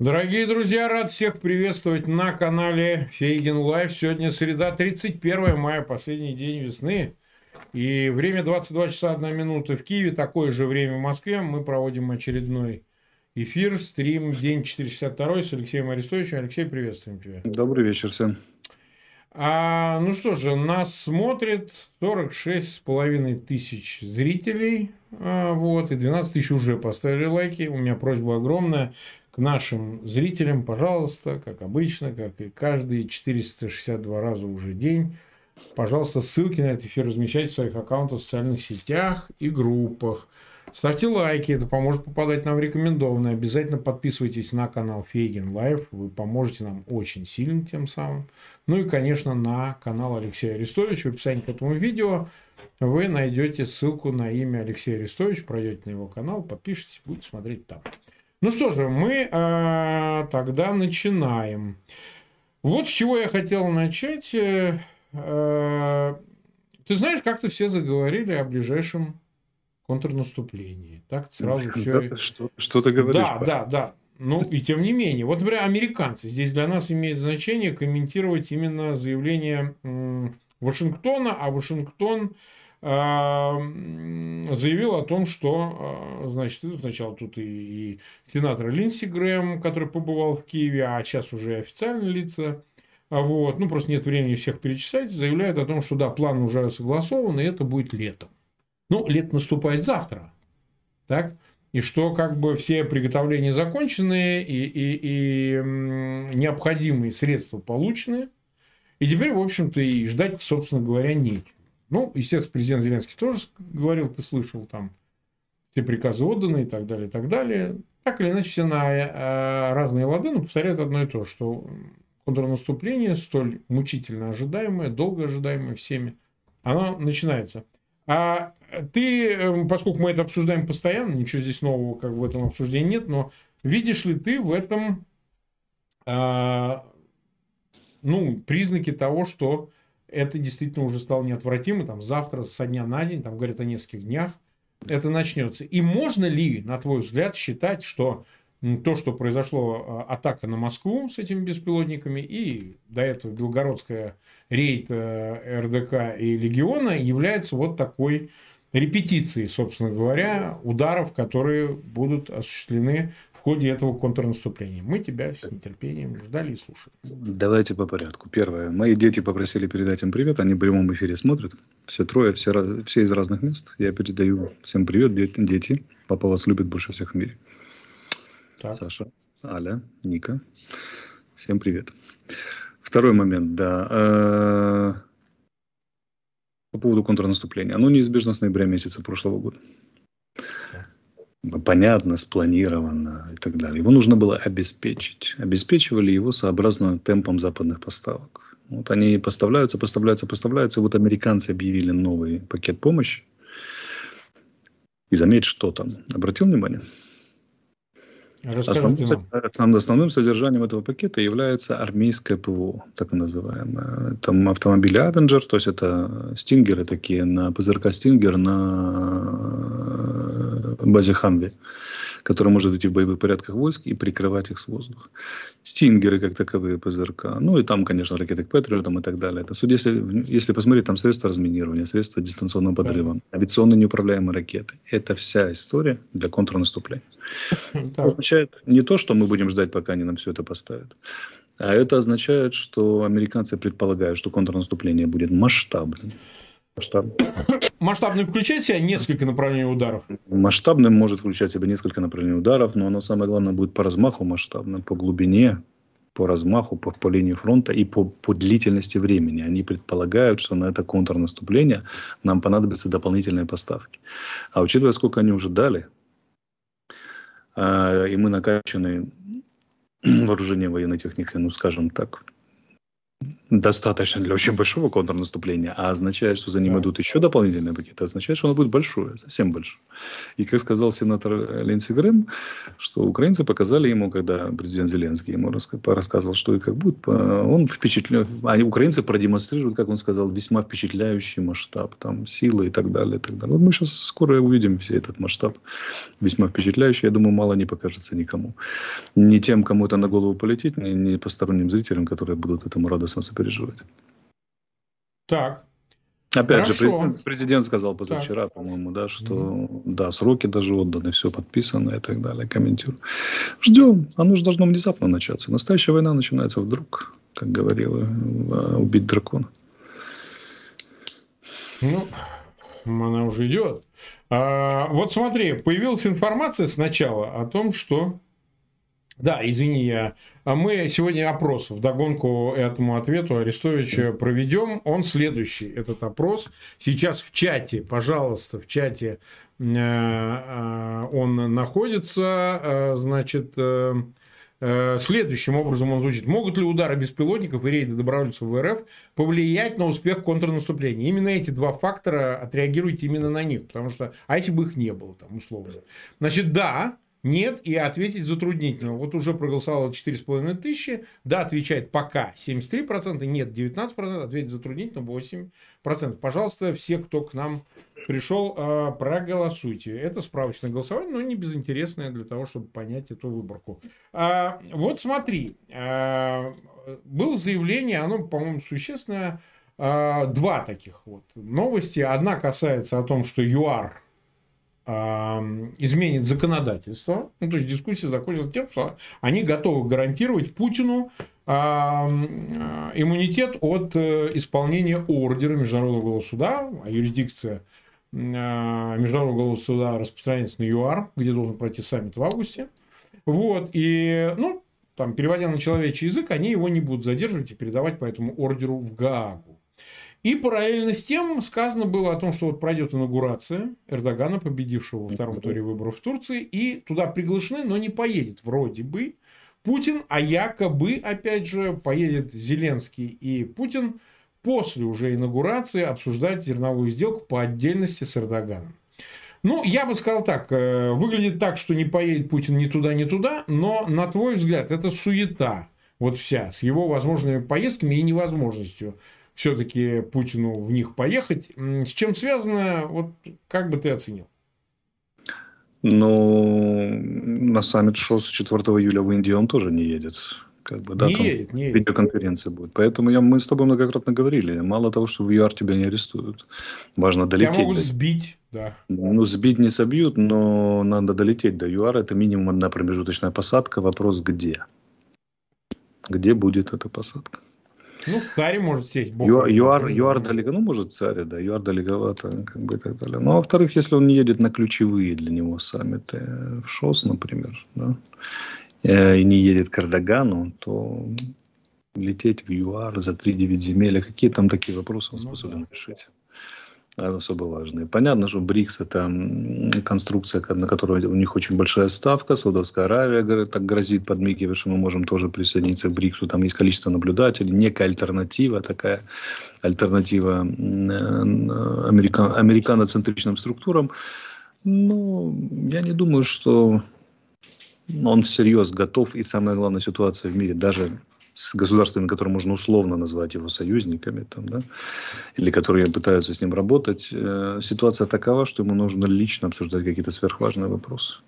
Дорогие друзья, рад всех приветствовать на канале Фейгин Live. Сегодня среда, 31 мая, последний день весны. И время 22 часа 1 минута в Киеве, такое же время в Москве. Мы проводим очередной эфир, стрим, день 462 с Алексеем Арестовичем. Алексей, приветствуем тебя. Добрый вечер всем. А, ну что же, нас смотрит 46 с половиной тысяч зрителей. А, вот, и 12 тысяч уже поставили лайки. У меня просьба огромная нашим зрителям, пожалуйста, как обычно, как и каждые 462 раза уже день, пожалуйста, ссылки на этот эфир размещайте в своих аккаунтах в социальных сетях и группах. Ставьте лайки, это поможет попадать нам в рекомендованные. Обязательно подписывайтесь на канал Фейгин Live, вы поможете нам очень сильно тем самым. Ну и, конечно, на канал Алексея Арестовича. В описании к этому видео вы найдете ссылку на имя Алексея Арестовича, пройдете на его канал, подпишитесь, будете смотреть там. Ну что же, мы э, тогда начинаем. Вот с чего я хотел начать. Э, э, ты знаешь, как-то все заговорили о ближайшем контрнаступлении. Так сразу все... Что, что ты говоришь? Да, да, да. Ну, и тем не менее. Вот, например, американцы. Здесь для нас имеет значение комментировать именно заявление Вашингтона, а Вашингтон заявил о том, что, а, значит, сначала тут и, и сенатор Линдси Грэм, который побывал в Киеве, а сейчас уже официальные лица, а вот, ну, просто нет времени всех перечислять, заявляют о том, что да, план уже согласован, и это будет летом. Ну, лето наступает завтра, так? И что как бы все приготовления закончены, и, и, и необходимые средства получены, и теперь, в общем-то, и ждать, собственно говоря, нечего. Ну, естественно, президент Зеленский тоже говорил, ты слышал, там все приказы отданы и так далее, и так далее. Так или иначе, все на э, разные лады, но повторяют одно и то, что контрнаступление, столь мучительно ожидаемое, долго ожидаемое всеми, оно начинается. А ты, эм, поскольку мы это обсуждаем постоянно, ничего здесь нового как в этом обсуждении нет, но видишь ли ты в этом а, ну, признаки того, что это действительно уже стало неотвратимо, там завтра со дня на день, там говорят о нескольких днях, это начнется. И можно ли, на твой взгляд, считать, что то, что произошло а, атака на Москву с этими беспилотниками и до этого белгородская рейд э, РДК и Легиона является вот такой репетицией, собственно говоря, ударов, которые будут осуществлены ходе этого контрнаступления. Мы тебя с нетерпением ждали и слушали. Давайте по порядку. Первое. Мои дети попросили передать им привет. Они в прямом эфире смотрят. Все трое, все, все из разных мест. Я передаю всем привет, дети. Папа вас любит больше всех в мире. Так. Саша, Аля, Ника. Всем привет. Второй момент, да. Э, по поводу контрнаступления. Оно неизбежно с ноября месяца прошлого года понятно, спланировано и так далее. Его нужно было обеспечить. Обеспечивали его сообразно темпам западных поставок. Вот они поставляются, поставляются, поставляются. Вот американцы объявили новый пакет помощи. И заметь, что там. Обратил внимание? Основным, основным содержанием этого пакета является армейское ПВО, так называемое. Там автомобили Avenger, то есть это стингеры такие на ПЗРК Стингер на базе Хамви, который может идти в боевых порядках войск и прикрывать их с воздуха. Стингеры как таковые ПЗРК. Ну и там, конечно, ракеты к Патриотам и так далее. Это суть, если, если посмотреть, там средства разминирования, средства дистанционного подрыва, авиационные неуправляемые ракеты. Это вся история для контрнаступления. Это означает не то, что мы будем ждать, пока они нам все это поставят, а это означает, что американцы предполагают, что контрнаступление будет масштабным. Масштаб. Масштабным включает в себя несколько направлений ударов? Масштабным может включать в себя несколько направлений ударов, но оно самое главное будет по размаху масштабным, по глубине, по размаху, по, по линии фронта и по, по длительности времени. Они предполагают, что на это контрнаступление нам понадобятся дополнительные поставки. А учитывая, сколько они уже дали, а, и мы накачаны вооружением военной техникой, ну, скажем так, достаточно для очень большого контрнаступления, а означает, что за ним да. идут еще дополнительные пакеты, означает, что оно будет большое, совсем большое. И как сказал сенатор Ленси Грэм, что украинцы показали ему, когда президент Зеленский ему рассказывал, что и как будет, он впечатлен, они, украинцы продемонстрируют, как он сказал, весьма впечатляющий масштаб, там, силы и так далее. И так далее. Вот мы сейчас скоро увидим все этот масштаб, весьма впечатляющий, я думаю, мало не покажется никому. Ни тем, кому это на голову полетит, ни, ни посторонним зрителям, которые будут этому радостно переживать. Так. Опять Хорошо. же, президент, президент сказал позавчера, по-моему, да, что mm да, сроки даже отданы, все подписано и так далее. Комментирую. Ждем. Оно же должно внезапно начаться. Настоящая война начинается вдруг, как говорила, убить дракона. Ну, она уже идет. А, вот смотри, появилась информация сначала о том, что да, извини, я. А мы сегодня опрос в догонку этому ответу Арестовича проведем. Он следующий, этот опрос. Сейчас в чате, пожалуйста, в чате э, э, он находится. Э, значит, следующим образом он звучит. Могут ли удары беспилотников и рейды добровольцев в РФ повлиять на успех контрнаступления? Именно эти два фактора отреагируйте именно на них. Потому что, а если бы их не было, там, условно. Значит, да, нет, и ответить затруднительно. Вот уже проголосовало 4,5 тысячи. Да, отвечает пока 73%, нет 19%, ответить затруднительно 8%. Пожалуйста, все, кто к нам пришел, а, проголосуйте. Это справочное голосование, но не безинтересное для того, чтобы понять эту выборку. А, вот смотри, а, было заявление, оно, по-моему, существенное, два таких вот новости. Одна касается о том, что ЮАР изменит законодательство. Ну, то есть дискуссия закончилась тем, что они готовы гарантировать Путину иммунитет от э, исполнения ордера Международного уголовного суда, а юрисдикция а, Международного уголовного суда распространяется на ЮАР, где должен пройти саммит в августе. Вот, и, ну, там, переводя на человечий язык, они его не будут задерживать и передавать по этому ордеру в Гаагу. И параллельно с тем сказано было о том, что вот пройдет инаугурация Эрдогана, победившего во втором туре выборов в Турции, и туда приглашены, но не поедет вроде бы Путин, а якобы, опять же, поедет Зеленский и Путин после уже инаугурации обсуждать зерновую сделку по отдельности с Эрдоганом. Ну, я бы сказал так, э, выглядит так, что не поедет Путин ни туда, ни туда, но, на твой взгляд, это суета вот вся, с его возможными поездками и невозможностью все-таки Путину в них поехать. С чем связано, вот как бы ты оценил? Ну, на саммит ШОС 4 июля в Индии он тоже не едет. Как бы, да, не едет, не едет. Видеоконференция будет. Поэтому я, мы с тобой многократно говорили. Мало того, что в ЮАР тебя не арестуют. Важно долететь. Тебя могут до... сбить, да. Ну, сбить не собьют, но надо долететь до ЮАР. Это минимум одна промежуточная посадка. Вопрос где? Где будет эта посадка? Ну, в царе может сесть. Бог ЮАР, ЮАР, ЮАР далеко, ну, может, царе, да, ЮАР далековато, как бы и так далее. Ну, а во-вторых, если он не едет на ключевые для него саммиты, в ШОС, например, да, э, и не едет к Эрдогану, то лететь в ЮАР за 3-9 земель, а какие там такие вопросы он ну, способен да. решить? Особо важные. Понятно, что БРИКС – это конструкция, на которой у них очень большая ставка. Саудовская Аравия так грозит, подмигивает, что мы можем тоже присоединиться к БРИКСу. Там есть количество наблюдателей, некая альтернатива такая, альтернатива американ, американоцентричным структурам. Но я не думаю, что он всерьез готов. И самая главная ситуация в мире, даже с государствами, которые можно условно назвать его союзниками, там, да, или которые пытаются с ним работать, э, ситуация такова, что ему нужно лично обсуждать какие-то сверхважные вопросы.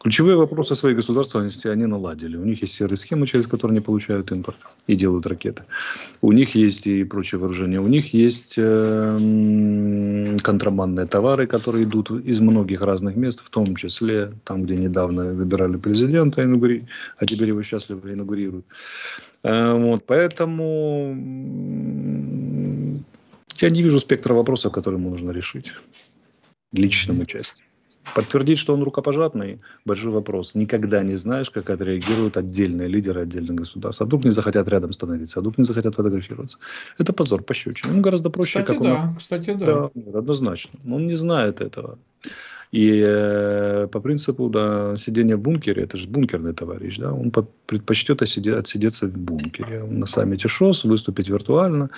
Ключевые вопросы своей государственности они наладили. У них есть серые схемы, через которые они получают импорт и делают ракеты. У них есть и прочее вооружение. У них есть э, контрабандные товары, которые идут из многих разных мест, в том числе там, где недавно выбирали президента, а теперь его счастливо инаугурируют. Э, вот, поэтому я не вижу спектра вопросов, которые ему нужно решить личному части. Подтвердить, что он рукопожатный, большой вопрос. Никогда не знаешь, как отреагируют отдельные лидеры отдельных государств. А вдруг не захотят рядом становиться, а вдруг не захотят фотографироваться. Это позор, пощечина. Ему гораздо проще. Кстати, как да. Он... Кстати, да. да. Однозначно. Он не знает этого. И э, по принципу, да, сидение в бункере, это же бункерный товарищ, да, он предпочтет отсидеться, отсидеться в бункере. На саммите ШОС выступить виртуально,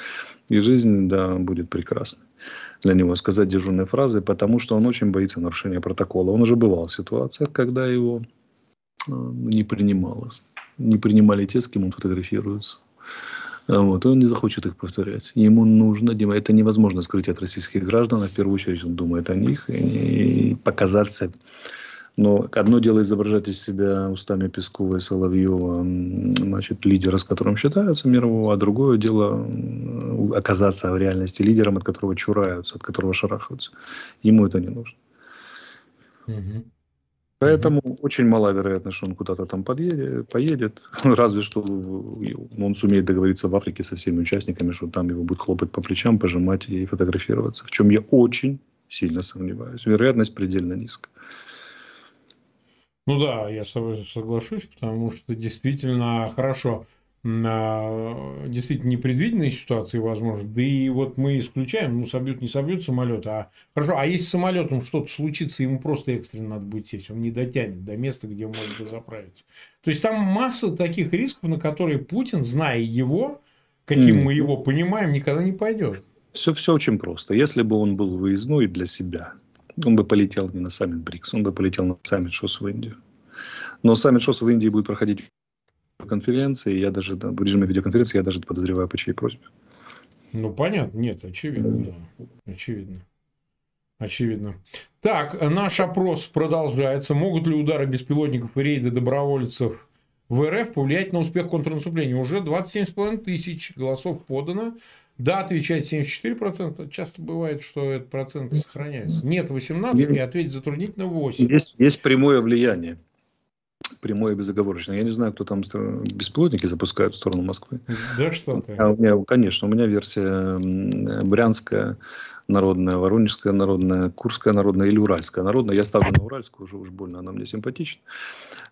и жизнь, да, будет прекрасной для него сказать дежурные фразы, потому что он очень боится нарушения протокола. Он уже бывал в ситуациях, когда его э, не принималось. Не принимали те, с кем он фотографируется. А вот, он не захочет их повторять. Ему нужно, это невозможно скрыть от российских граждан, а в первую очередь он думает о них и показаться но одно дело изображать из себя устами Пескова и Соловьева значит, лидера, с которым считаются мирового, а другое дело оказаться в реальности лидером, от которого чураются, от которого шарахаются. Ему это не нужно. Угу. Поэтому очень мала вероятность, что он куда-то там подъедет, поедет. Разве что он сумеет договориться в Африке со всеми участниками, что там его будут хлопать по плечам, пожимать и фотографироваться. В чем я очень сильно сомневаюсь. Вероятность предельно низкая. Ну да, я с тобой соглашусь, потому что действительно хорошо, действительно непредвиденные ситуации возможны. Да и вот мы исключаем, ну, собьют, не собьют самолет, а хорошо, а если с самолетом что-то случится, ему просто экстренно надо будет сесть, он не дотянет до места, где может заправиться. То есть там масса таких рисков, на которые Путин, зная его, каким mm. мы его понимаем, никогда не пойдет. Все, все очень просто. Если бы он был выездной для себя, он бы полетел не на саммит БРИКС, он бы полетел на саммит ШОС в Индию. Но саммит ШОС в Индии будет проходить конференции, я даже да, в режиме видеоконференции, я даже подозреваю, по чьей просьбе. Ну, понятно, нет, очевидно, да. очевидно. Очевидно. Так, наш опрос продолжается. Могут ли удары беспилотников и рейды добровольцев в РФ повлиять на успех контрнаступления? Уже 27,5 тысяч голосов подано. Да, отвечает 74%. Часто бывает, что этот процент сохраняется. Нет 18, и ответить затруднительно 8. Есть, есть прямое влияние. Прямое и безоговорочное. Я не знаю, кто там беспилотники запускают в сторону Москвы. Да что ты. А у меня, конечно, у меня версия брянская народная, Воронежская народная, Курская народная или Уральская народная. Я ставлю на Уральскую, уже уж больно она мне симпатична.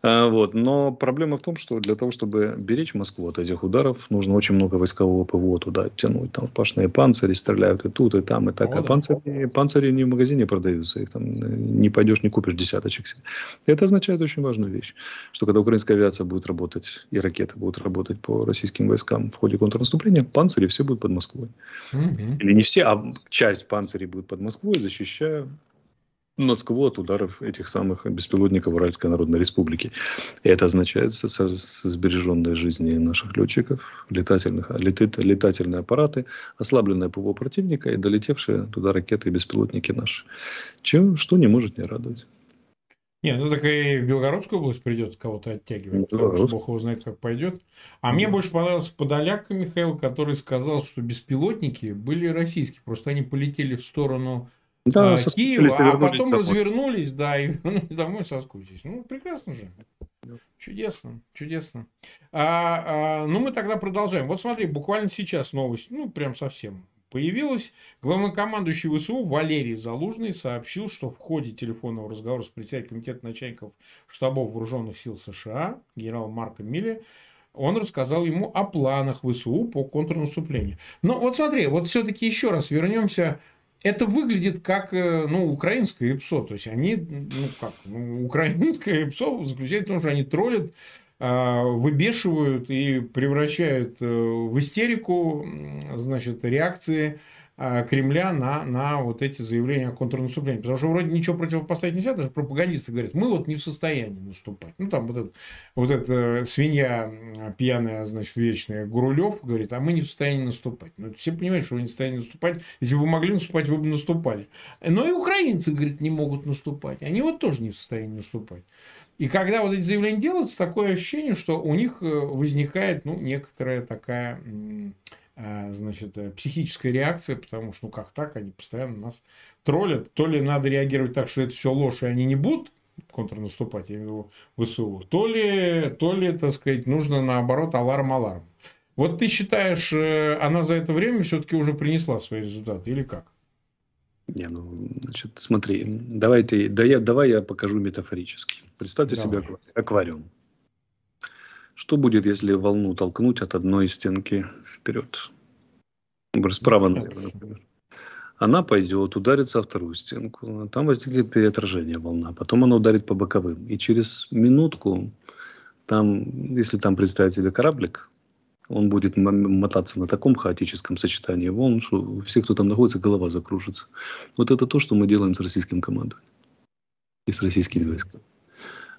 А, вот. Но проблема в том, что для того, чтобы беречь Москву от этих ударов, нужно очень много войскового ПВО туда тянуть. Там сплошные панцири стреляют и тут, и там, и так. О, а да. панцири, панцири не в магазине продаются. Их там не пойдешь, не купишь десяточек. Это означает очень важную вещь, что когда украинская авиация будет работать и ракеты будут работать по российским войскам в ходе контрнаступления, панцири все будут под Москвой. Угу. Или не все, а часть панцирей будет под Москвой, защищая Москву от ударов этих самых беспилотников Уральской Народной Республики. И это означает со, со, сбереженные жизни наших летчиков, летательных, летит, летательные аппараты, ослабленное ПВО противника и долетевшие туда ракеты и беспилотники наши. Чем, что не может не радовать. Не, ну так и в Белгородскую область придется кого-то оттягивать, потому что Бог его знает, как пойдет. А мне больше понравился Подоляк Михаил, который сказал, что беспилотники были российские, просто они полетели в сторону да, а, Киева, а потом домой. развернулись, да, и вернулись домой, соскучились. Ну, прекрасно же. Чудесно, чудесно. А, а, ну, мы тогда продолжаем. Вот смотри, буквально сейчас новость, ну, прям совсем появилась. Главнокомандующий ВСУ Валерий Залужный сообщил, что в ходе телефонного разговора с председателем комитета начальников штабов вооруженных сил США генералом Марком Милли он рассказал ему о планах ВСУ по контрнаступлению. Но вот смотри, вот все-таки еще раз вернемся это выглядит как э, ну, украинское ИПСО. То есть они, ну как, ну, украинское ИПСО заключается в том, что они троллят выбешивают и превращают э, в истерику значит, реакции а, Кремля на, на вот эти заявления о контрнаступлении. Потому что вроде ничего противопоставить нельзя, даже пропагандисты говорят, мы вот не в состоянии наступать. Ну, там вот, этот, вот эта свинья пьяная, значит, вечная, Гурулев говорит, а мы не в состоянии наступать. Ну, все понимают, что вы не в состоянии наступать. Если бы вы могли наступать, вы бы наступали. Но и украинцы, говорит, не могут наступать. Они вот тоже не в состоянии наступать. И когда вот эти заявления делаются, такое ощущение, что у них э, возникает ну, некоторая такая а, значит, э, психическая реакция, потому что, ну, как так, они постоянно нас троллят. То ли надо реагировать так, что это все ложь, и они не будут контрнаступать, я имею в виду ВСУ, то ли, то ли, так сказать, нужно наоборот аларм-аларм. Вот ты считаешь, э, она за это время все-таки уже принесла свои результаты или как? Не, ну, значит, смотри, давай, ты, да я, давай я покажу метафорически. Представьте давай. себе аквариум. Что будет, если волну толкнуть от одной стенки вперед? Справа, наверное, например. она пойдет, ударится о вторую стенку, там возникнет переотражение волна, потом она ударит по боковым. И через минутку, там, если там представить себе кораблик, он будет мотаться на таком хаотическом сочетании волн, что все, кто там находится, голова закружится. Вот это то, что мы делаем с российским командой и с российскими войсками.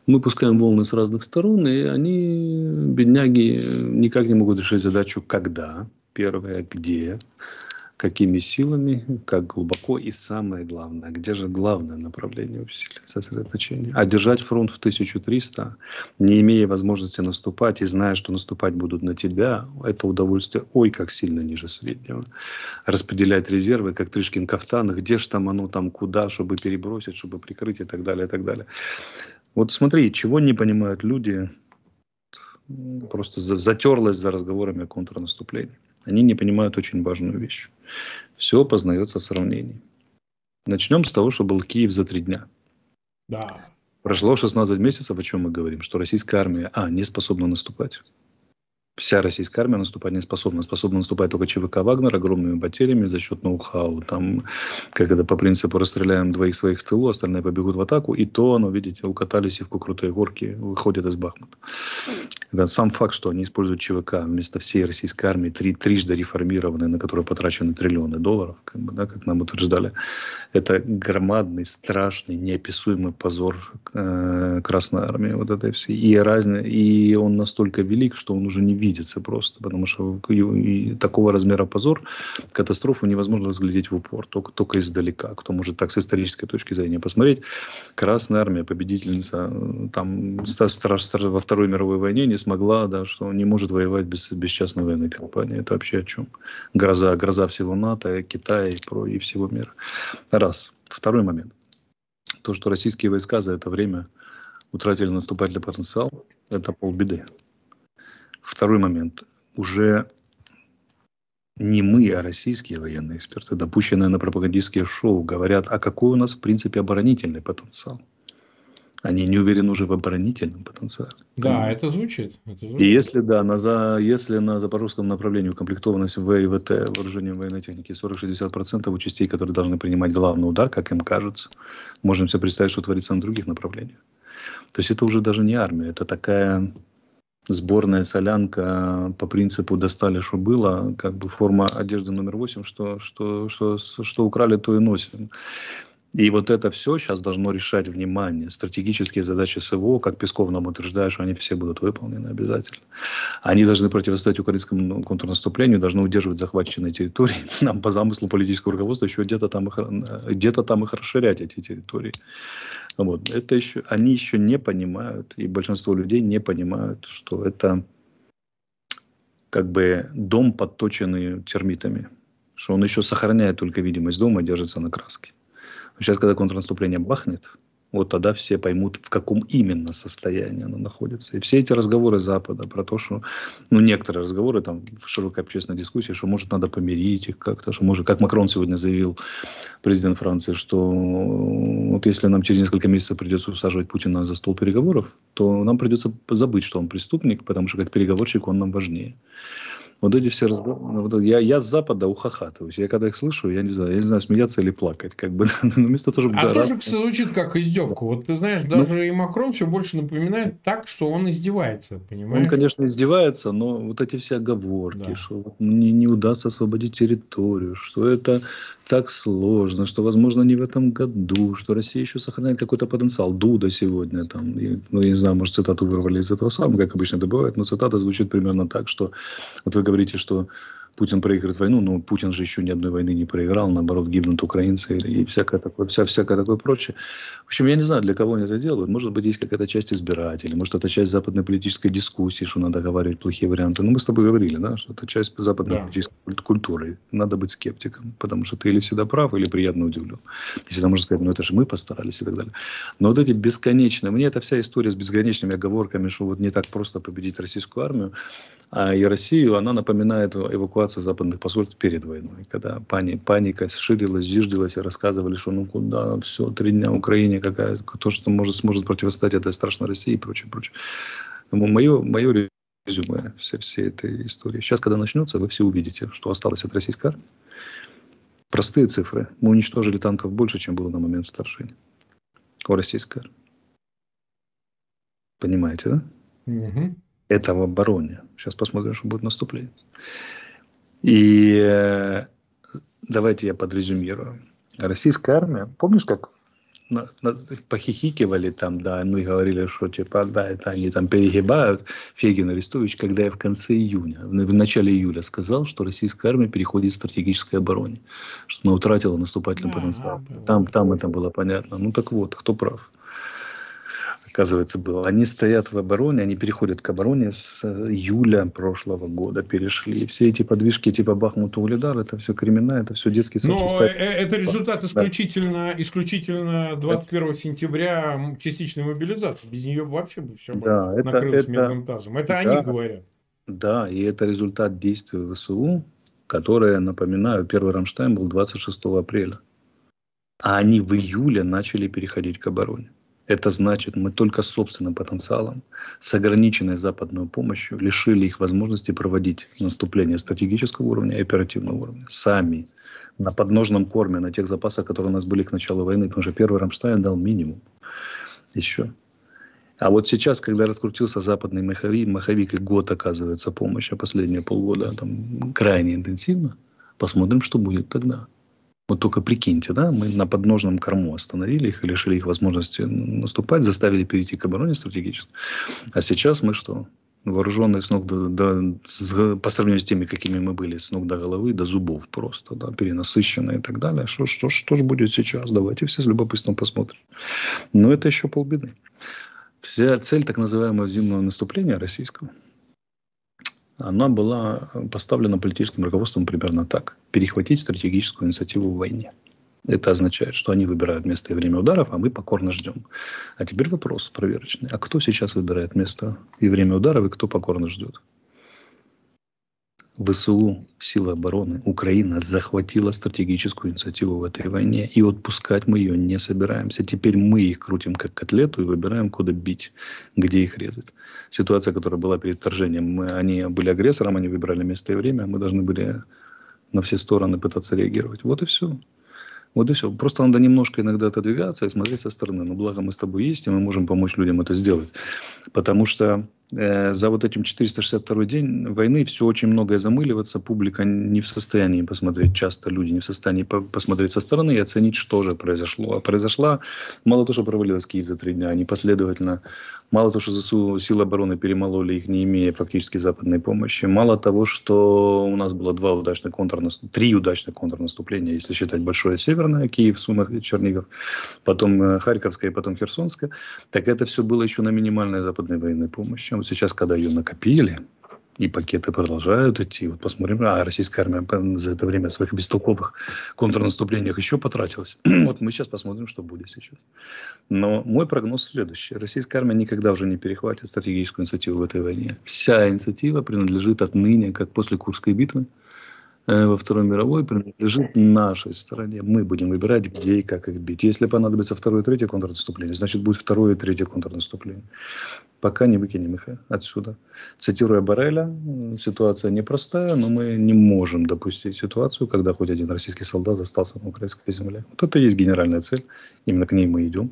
Мы пускаем волны с разных сторон, и они, бедняги, никак не могут решить задачу «когда», первое «где», какими силами, как глубоко и самое главное, где же главное направление усилия, сосредоточения. А держать фронт в 1300, не имея возможности наступать и зная, что наступать будут на тебя, это удовольствие ой как сильно ниже среднего. Распределять резервы, как Тришкин кафтан, где же там оно, там куда, чтобы перебросить, чтобы прикрыть и так далее, и так далее. Вот смотри, чего не понимают люди, просто затерлась за разговорами о контрнаступлении. Они не понимают очень важную вещь. Все познается в сравнении. Начнем с того, что был Киев за три дня. Да. Прошло 16 месяцев, о чем мы говорим, что российская армия, а, не способна наступать вся российская армия наступать не способна. Способна наступать только ЧВК «Вагнер» огромными потерями за счет ноу-хау. Там, как это по принципу, расстреляем двоих своих в тылу, остальные побегут в атаку. И то, оно, видите, укатались и в крутые горки, выходят из Бахмута. Это сам факт, что они используют ЧВК вместо всей российской армии, три, трижды реформированной, на которую потрачены триллионы долларов, как, бы, да, как нам утверждали, это громадный, страшный, неописуемый позор э, Красной Армии. Вот этой всей. И, разный, и он настолько велик, что он уже не видится просто, потому что и такого размера позор, катастрофу невозможно разглядеть в упор, только, только издалека. Кто может так с исторической точки зрения посмотреть, Красная Армия, победительница там во Второй мировой войне не смогла, да, что не может воевать без, без частной военной компании. Это вообще о чем? Гроза, гроза всего НАТО, Китая и, про, и всего мира. Раз. Второй момент. То, что российские войска за это время утратили наступательный потенциал, это полбеды. Второй момент. Уже не мы, а российские военные эксперты, допущенные на пропагандистские шоу, говорят, а какой у нас, в принципе, оборонительный потенциал. Они не уверены уже в оборонительном потенциале. Да, это звучит, это звучит. И если, да, на, за, если на запорожском направлении укомплектованность ВИВТ, вооружением военной техники, 40-60% у частей, которые должны принимать главный удар, как им кажется, можем себе представить, что творится на других направлениях. То есть это уже даже не армия, это такая сборная солянка по принципу достали, что было, как бы форма одежды номер 8, что, что, что, что украли, то и носим. И вот это все сейчас должно решать внимание. Стратегические задачи СВО, как Песков нам утверждает, что они все будут выполнены обязательно. Они должны противостоять украинскому ну, контрнаступлению, должны удерживать захваченные территории. Нам по замыслу политического руководства еще где-то там их, где-то там их расширять, эти территории. Вот. Это еще, они еще не понимают, и большинство людей не понимают, что это как бы дом, подточенный термитами. Что он еще сохраняет только видимость дома и держится на краске. Сейчас, когда контрнаступление бахнет, вот тогда все поймут, в каком именно состоянии оно находится. И все эти разговоры Запада про то, что, ну, некоторые разговоры там в широкой общественной дискуссии, что, может, надо помирить их как-то, что, может, как Макрон сегодня заявил, президент Франции, что вот если нам через несколько месяцев придется усаживать Путина за стол переговоров, то нам придется забыть, что он преступник, потому что как переговорщик он нам важнее. Вот эти все разговоры. Вот я, я с Запада ухахатываюсь. Я когда их слышу, я не знаю, я не знаю, смеяться или плакать. Как бы, но вместо того, чтобы... А тоже раз... звучит как издевка. Вот ты знаешь, ну даже ну, и Макрон все больше напоминает так, что он издевается, понимаешь? Он, конечно, издевается, но вот эти все оговорки, да. что не, не удастся освободить территорию, что это так сложно, что, возможно, не в этом году, что Россия еще сохраняет какой-то потенциал. Дуда сегодня, там, и, ну, я не знаю, может, цитату вырвали из этого самого, как обычно это бывает, но цитата звучит примерно так, что вот вы говорите, что Путин проиграет войну, но Путин же еще ни одной войны не проиграл, наоборот, гибнут украинцы и всякое такое, вся, всякое такое прочее. В общем, я не знаю, для кого они это делают. Может быть, есть какая-то часть избирателей, может, это часть западной политической дискуссии, что надо говорить плохие варианты. Ну, мы с тобой говорили, да, что это часть западной да. политической культуры. Надо быть скептиком, потому что ты или всегда прав, или приятно удивлен. Ты всегда можешь сказать, ну, это же мы постарались и так далее. Но вот эти бесконечные, мне эта вся история с бесконечными оговорками, что вот не так просто победить российскую армию, а и Россию, она напоминает эвакуацию западных посольств перед войной, когда пани, паника ширилась, зиждилась, и рассказывали, что ну куда, все, три дня Украине, какая, то, что может, сможет противостоять этой страшной России и прочее, прочее. Мое, мое резюме всей, всей этой истории. Сейчас, когда начнется, вы все увидите, что осталось от российской армии. Простые цифры. Мы уничтожили танков больше, чем было на момент вторжения у российской армии. Понимаете, да? Угу. Это в обороне. Сейчас посмотрим, что будет наступление. И э, давайте я подрезюмирую. Российская армия, помнишь, как на, на, похихикивали там, да, мы говорили, что типа, да, это они там перегибают, Фегин Арестович, когда я в конце июня, в начале июля сказал, что российская армия переходит в стратегической обороне, что она утратила наступательный потенциал. Там, там это было понятно. Ну так вот, кто прав? Оказывается, было. Они стоят в обороне, они переходят к обороне с июля прошлого года, перешли. Все эти подвижки типа Бахмута, Улидар, это все кримина, это все детский сад. Но э, это результат исключительно, да. исключительно 21 сентября частичной мобилизации. Без нее вообще бы все да, это, накрылось это, медным тазом. Это да, они говорят. Да, и это результат действий ВСУ, которые, напоминаю, первый Рамштайн был 26 апреля. А они в июле начали переходить к обороне. Это значит, мы только собственным потенциалом, с ограниченной западной помощью, лишили их возможности проводить наступление стратегического уровня и оперативного уровня. Сами, на подножном корме, на тех запасах, которые у нас были к началу войны, потому что первый Рамштайн дал минимум. Еще. А вот сейчас, когда раскрутился западный маховик, маховик и год оказывается помощь, а последние полгода там крайне интенсивно, посмотрим, что будет тогда. Вот только прикиньте, да, мы на подножном корму остановили их и лишили их возможности наступать, заставили перейти к обороне стратегически. А сейчас мы что? Вооруженные с ног до, до, с, по сравнению с теми, какими мы были, с ног до головы, до зубов просто, да, перенасыщенные и так далее. Что, что, что же будет сейчас? Давайте все с любопытством посмотрим. Но это еще полбеды. Вся цель так называемого зимнего наступления российского – она была поставлена политическим руководством примерно так. Перехватить стратегическую инициативу в войне. Это означает, что они выбирают место и время ударов, а мы покорно ждем. А теперь вопрос проверочный. А кто сейчас выбирает место и время ударов, и кто покорно ждет? ВСУ, силы обороны, Украина захватила стратегическую инициативу в этой войне. И отпускать мы ее не собираемся. Теперь мы их крутим как котлету и выбираем, куда бить, где их резать. Ситуация, которая была перед вторжением, мы, они были агрессором, они выбрали место и время, мы должны были на все стороны пытаться реагировать. Вот и все. Вот и все. Просто надо немножко иногда отодвигаться и смотреть со стороны. Но благо мы с тобой есть, и мы можем помочь людям это сделать. Потому что Э, за вот этим 462 день войны все очень многое замыливаться, публика не в состоянии посмотреть, часто люди не в состоянии посмотреть со стороны и оценить, что же произошло. А произошла, мало то, что провалилась Киев за три дня, они последовательно, мало то, что ЗСУ силы обороны перемололи их, не имея фактически западной помощи, мало того, что у нас было два удачных контрнаступления, три удачных контрнаступления, если считать большое северное, Киев, Сумах, Чернигов, потом э, Харьковская и потом Херсонская, так это все было еще на минимальной западной военной помощи вот сейчас, когда ее накопили, и пакеты продолжают идти. Вот посмотрим, а российская армия за это время в своих бестолковых контрнаступлениях еще потратилась. вот мы сейчас посмотрим, что будет сейчас. Но мой прогноз следующий. Российская армия никогда уже не перехватит стратегическую инициативу в этой войне. Вся инициатива принадлежит отныне, как после Курской битвы, во Второй мировой принадлежит нашей стороне. Мы будем выбирать, где и как их бить. Если понадобится второе и третье контрнаступление, значит будет второе и третье контрнаступление. Пока не выкинем их отсюда. Цитируя Бареля, ситуация непростая, но мы не можем допустить ситуацию, когда хоть один российский солдат остался на украинской земле. Вот это и есть генеральная цель. Именно к ней мы идем.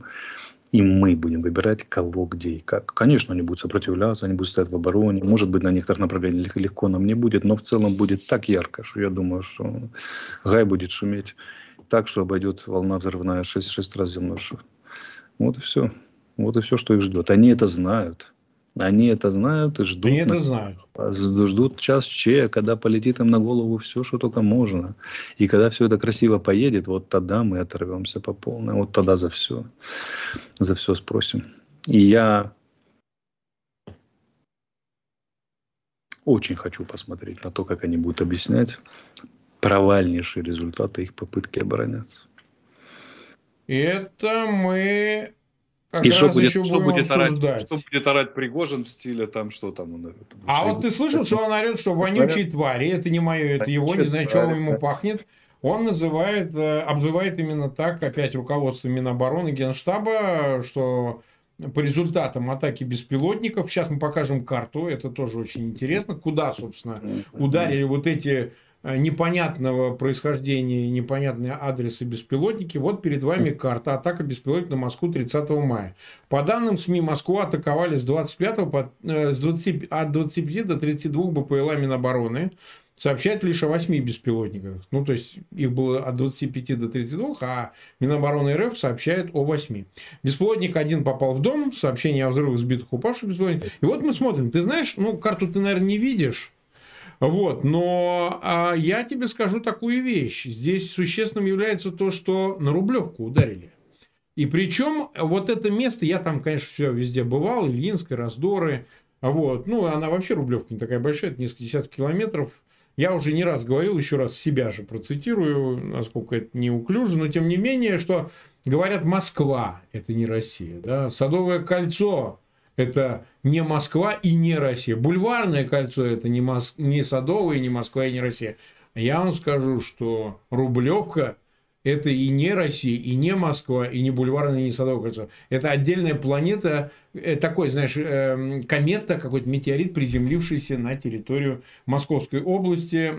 И мы будем выбирать, кого, где и как. Конечно, они будут сопротивляться, они будут стоять в обороне. Может быть, на некоторых направлениях легко нам не будет, но в целом будет так ярко, что я думаю, что Гай будет шуметь так, что обойдет волна взрывная 6, 6 раз земной шар. Вот и все. Вот и все, что их ждет. Они это знают. Они это знают и ждут. Они это знают. Ждут час че, когда полетит им на голову все, что только можно. И когда все это красиво поедет, вот тогда мы оторвемся по полной. Вот тогда за все. За все спросим. И я очень хочу посмотреть на то, как они будут объяснять провальнейшие результаты их попытки обороняться. Это мы как и что будет, что будет, орать, что будет орать Пригожин в стиле там, что там он А вот ты слышал, что он орет, что вонючие твари, это не мое, это его, не знаю, что ему пахнет. Он называет, э, обзывает именно так, опять руководство Минобороны, Генштаба, что по результатам атаки беспилотников, сейчас мы покажем карту, это тоже очень интересно, куда, собственно, ударили вот эти непонятного происхождения и непонятные адресы беспилотники. Вот перед вами карта атака беспилотника на Москву 30 мая. По данным СМИ, Москву атаковали с 25, по, э, с 20, от 25 до 32 БПЛА Минобороны. Сообщает лишь о 8 беспилотниках. Ну, то есть, их было от 25 до 32, а Минобороны РФ сообщает о 8. Беспилотник один попал в дом, сообщение о взрывах сбитых упавших беспилотников. И вот мы смотрим. Ты знаешь, ну, карту ты, наверное, не видишь. Вот, но а, я тебе скажу такую вещь. Здесь существенным является то, что на Рублевку ударили. И причем вот это место, я там, конечно, все везде бывал, Ильинская, Раздоры, вот, ну, она вообще Рублевка не такая большая, это несколько десятков километров. Я уже не раз говорил, еще раз себя же процитирую, насколько это неуклюже, но тем не менее, что говорят Москва, это не Россия, да, Садовое кольцо, это не Москва и не Россия. Бульварное кольцо это не, Мос... не Садовое, не Москва и не Россия. Я вам скажу, что Рублевка это и не Россия, и не Москва, и не Бульварное, и не Садовое кольцо. Это отдельная планета, э, такой, знаешь, эм, комета, какой-то метеорит, приземлившийся на территорию Московской области,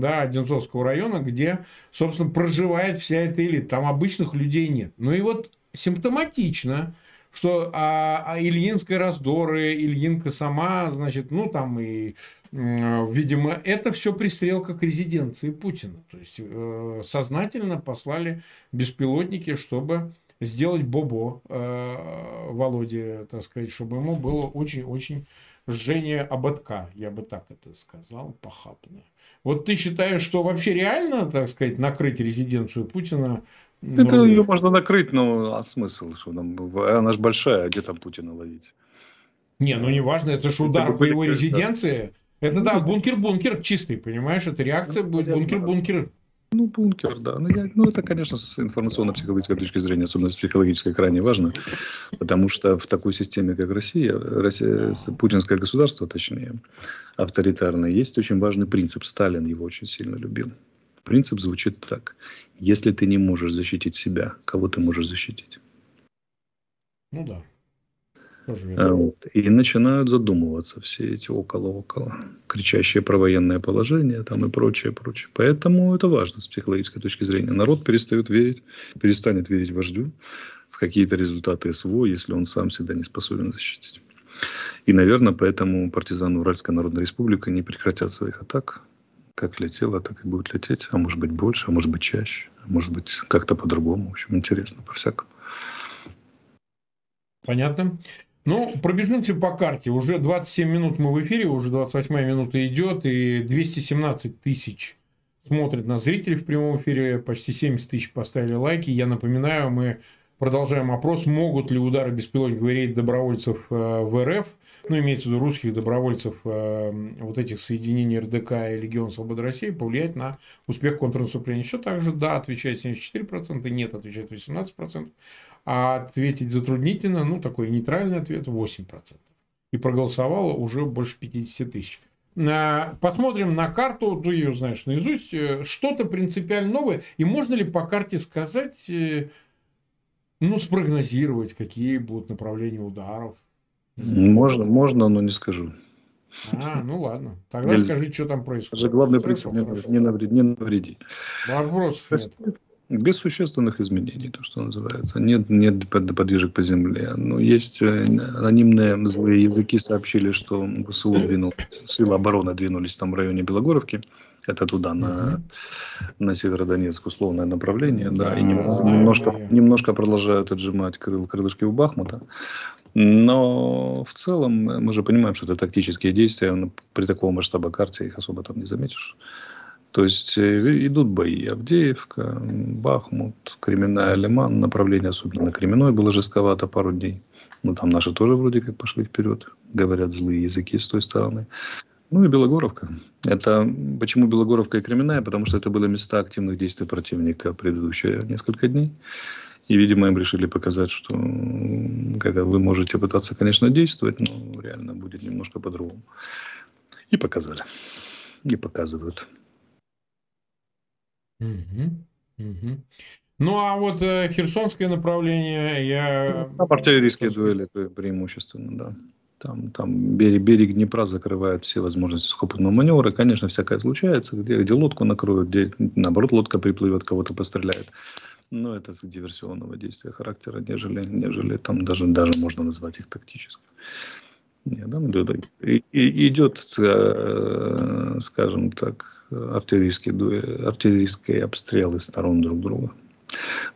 да, Одинцовского района, где, собственно, проживает вся эта элита. Там обычных людей нет. Ну и вот симптоматично, что а, а Ильинская раздоры, Ильинка сама, значит, ну там и, э, видимо, это все пристрелка к резиденции Путина. То есть э, сознательно послали беспилотники, чтобы сделать Бобо э, Володе, так сказать, чтобы ему было очень-очень жжение ободка, я бы так это сказал, похабное. Вот ты считаешь, что вообще реально, так сказать, накрыть резиденцию Путина это ну, ее можно накрыть, но а смысл? Что там, она же большая, а где там Путина ловить? Не, ну не важно, это же удар по его резиденции. Это да, ну, бункер-бункер чистый, понимаешь? Это реакция ну, будет бункер-бункер. Ну, бункер, да. Ну, я, ну это, конечно, с информационно-психологической точки зрения, особенно с психологической, крайне важно. Потому что в такой системе, как Россия, Россия путинское государство, точнее, авторитарное, есть очень важный принцип. Сталин его очень сильно любил. Принцип звучит так. Если ты не можешь защитить себя, кого ты можешь защитить? Ну да. А вот. И начинают задумываться все эти около-около, кричащие про военное положение там и прочее, прочее. Поэтому это важно с психологической точки зрения. Народ перестает верить, перестанет верить вождю в какие-то результаты СВО, если он сам себя не способен защитить. И, наверное, поэтому партизаны Уральской Народной Республики не прекратят своих атак как летела, так и будет лететь. А может быть больше, а может быть чаще, а может быть как-то по-другому. В общем, интересно по-всякому. Понятно. Ну, пробежимся по карте. Уже 27 минут мы в эфире, уже 28 минута идет, и 217 тысяч смотрят на зрителей в прямом эфире, почти 70 тысяч поставили лайки. Я напоминаю, мы Продолжаем опрос, могут ли удары беспилотников рейд добровольцев э, в РФ, ну, имеется в виду русских добровольцев э, вот этих соединений РДК и Легион Свободы России, повлиять на успех контрнаступления. Все так же, да, отвечает 74%, нет, отвечает 18%, а ответить затруднительно, ну, такой нейтральный ответ 8%. И проголосовало уже больше 50 тысяч. Э, посмотрим на карту, ты ее знаешь наизусть, что-то принципиально новое. И можно ли по карте сказать, ну, спрогнозировать, какие будут направления ударов. Можно, можно, но не скажу. А, ну ладно. Тогда Нельзя. скажи, что там происходит. Это же главный принцип не, навреди, не навреди. Вопросов нет. Без существенных изменений, то, что называется. Нет, нет подвижек по земле. Но есть э, анонимные злые языки сообщили, что ВСУ двинул, силы обороны двинулись там в районе Белогоровки. Это туда, угу. на, на Северодонецк, условное направление. Да, да и немножко, немножко продолжают отжимать крыл, крылышки у Бахмута. Но в целом мы же понимаем, что это тактические действия. Но при таком масштабе карте их особо там не заметишь. То есть э, идут бои. Авдеевка, Бахмут, Кременная, Лиман. Направление особенно на Кременной было жестковато пару дней. Но там наши тоже вроде как пошли вперед. Говорят злые языки с той стороны. Ну и Белогоровка. Это почему Белогоровка и Кременная? Потому что это были места активных действий противника предыдущие несколько дней. И, видимо, им решили показать, что когда вы можете пытаться, конечно, действовать, но реально будет немножко по-другому. И показали. И показывают. Ну, а вот э, херсонское направление, я... Ну, артиллерийские дуэли преимущественно, да. Там, там берег, берег Днепра закрывает все возможности сухопутного маневра. Конечно, всякое случается, где, где лодку накроют, где, наоборот, лодка приплывет, кого-то постреляет. Но это диверсионного действия характера, нежели, нежели там даже, даже можно назвать их тактическим. Нет, там идет, идет, э, скажем так, артиллерийские, артиллерийские обстрелы сторон друг друга.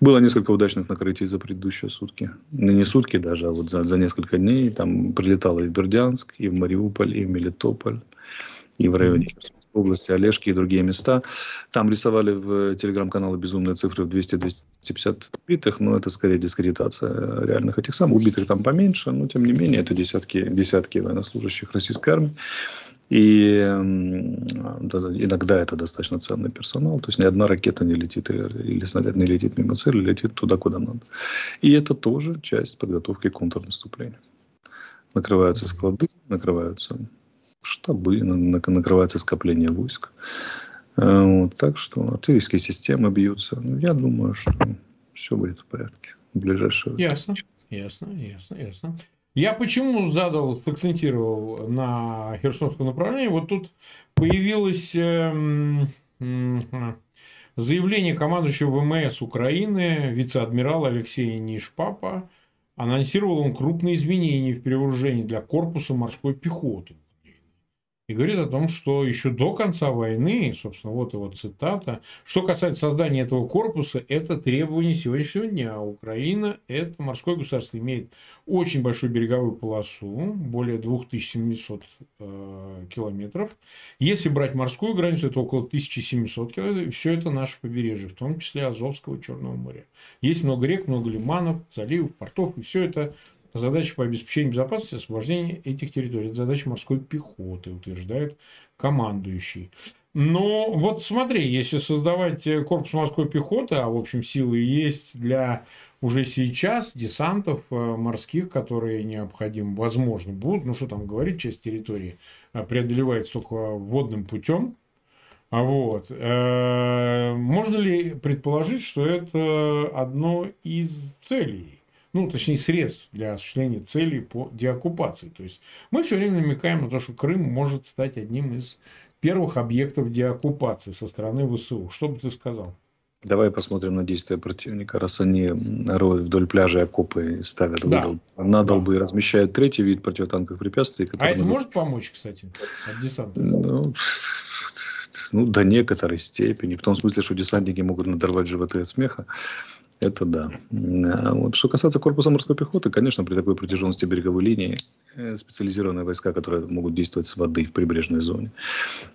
Было несколько удачных накрытий за предыдущие сутки. Ну, не сутки даже, а вот за, за несколько дней. Там прилетало и в Бердянск, и в Мариуполь, и в Мелитополь, и в районе области, Олежки и другие места. Там рисовали в телеграм-каналы безумные цифры в 200-250 убитых, но это скорее дискредитация реальных этих самых. Убитых там поменьше, но тем не менее это десятки, десятки военнослужащих российской армии. И иногда это достаточно ценный персонал. То есть ни одна ракета не летит или снаряд не летит мимо цели, летит туда, куда надо. И это тоже часть подготовки к контрнаступлению. Накрываются склады, накрываются штабы, накрываются скопления войск. Э, вот, так что артиллерийские системы бьются. Я думаю, что все будет в порядке в ближайшее время. Ясно, ясно, ясно, ясно. Я почему задал, сакцентировал на Херсонском направлении? Вот тут появилось э, э, заявление командующего ВМС Украины, вице-адмирала Алексея Нишпапа. Анонсировал он крупные изменения в перевооружении для корпуса морской пехоты и говорит о том, что еще до конца войны, собственно, вот его цитата, что касается создания этого корпуса, это требование сегодняшнего дня. Украина, это морское государство, имеет очень большую береговую полосу, более 2700 э, километров. Если брать морскую границу, это около 1700 километров. Все это наше побережье, в том числе Азовского Черного моря. Есть много рек, много лиманов, заливов, портов, и все это Задача по обеспечению безопасности и освобождения этих территорий. Это задача морской пехоты, утверждает командующий. Но вот смотри, если создавать корпус морской пехоты, а в общем силы есть для уже сейчас десантов э, морских, которые необходимы, возможно, будут, ну что там говорить, часть территории э, преодолевается только водным путем, а вот. Э, можно ли предположить, что это одно из целей ну, точнее, средств для осуществления целей по деоккупации. То есть, мы все время намекаем на то, что Крым может стать одним из первых объектов деоккупации со стороны ВСУ. Что бы ты сказал? Давай посмотрим на действия противника. Раз они роют вдоль пляжа окопы ставят да. выдол, надолбы да. и размещают третий вид противотанковых препятствий. А это называется... может помочь, кстати, от десанта? Ну, ну, до некоторой степени. В том смысле, что десантники могут надорвать животы от смеха. Это да. А вот. Что касается корпуса морской пехоты, конечно, при такой протяженности береговой линии э, специализированные войска, которые могут действовать с воды в прибрежной зоне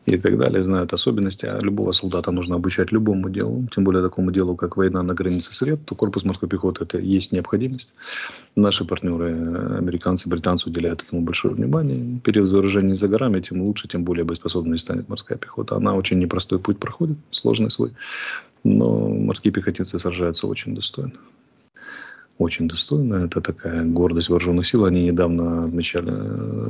и так далее, знают особенности. А любого солдата нужно обучать любому делу, тем более такому делу, как война на границе сред, то корпус морской пехоты это есть необходимость. Наши партнеры, э, американцы, британцы уделяют этому большое внимание. Период вооружения за горами, тем лучше, тем более боеспособной станет морская пехота. Она очень непростой путь проходит, сложный свой. Но морские пехотинцы сражаются очень достойно. Очень достойно. Это такая гордость вооруженных сил. Они недавно отмечали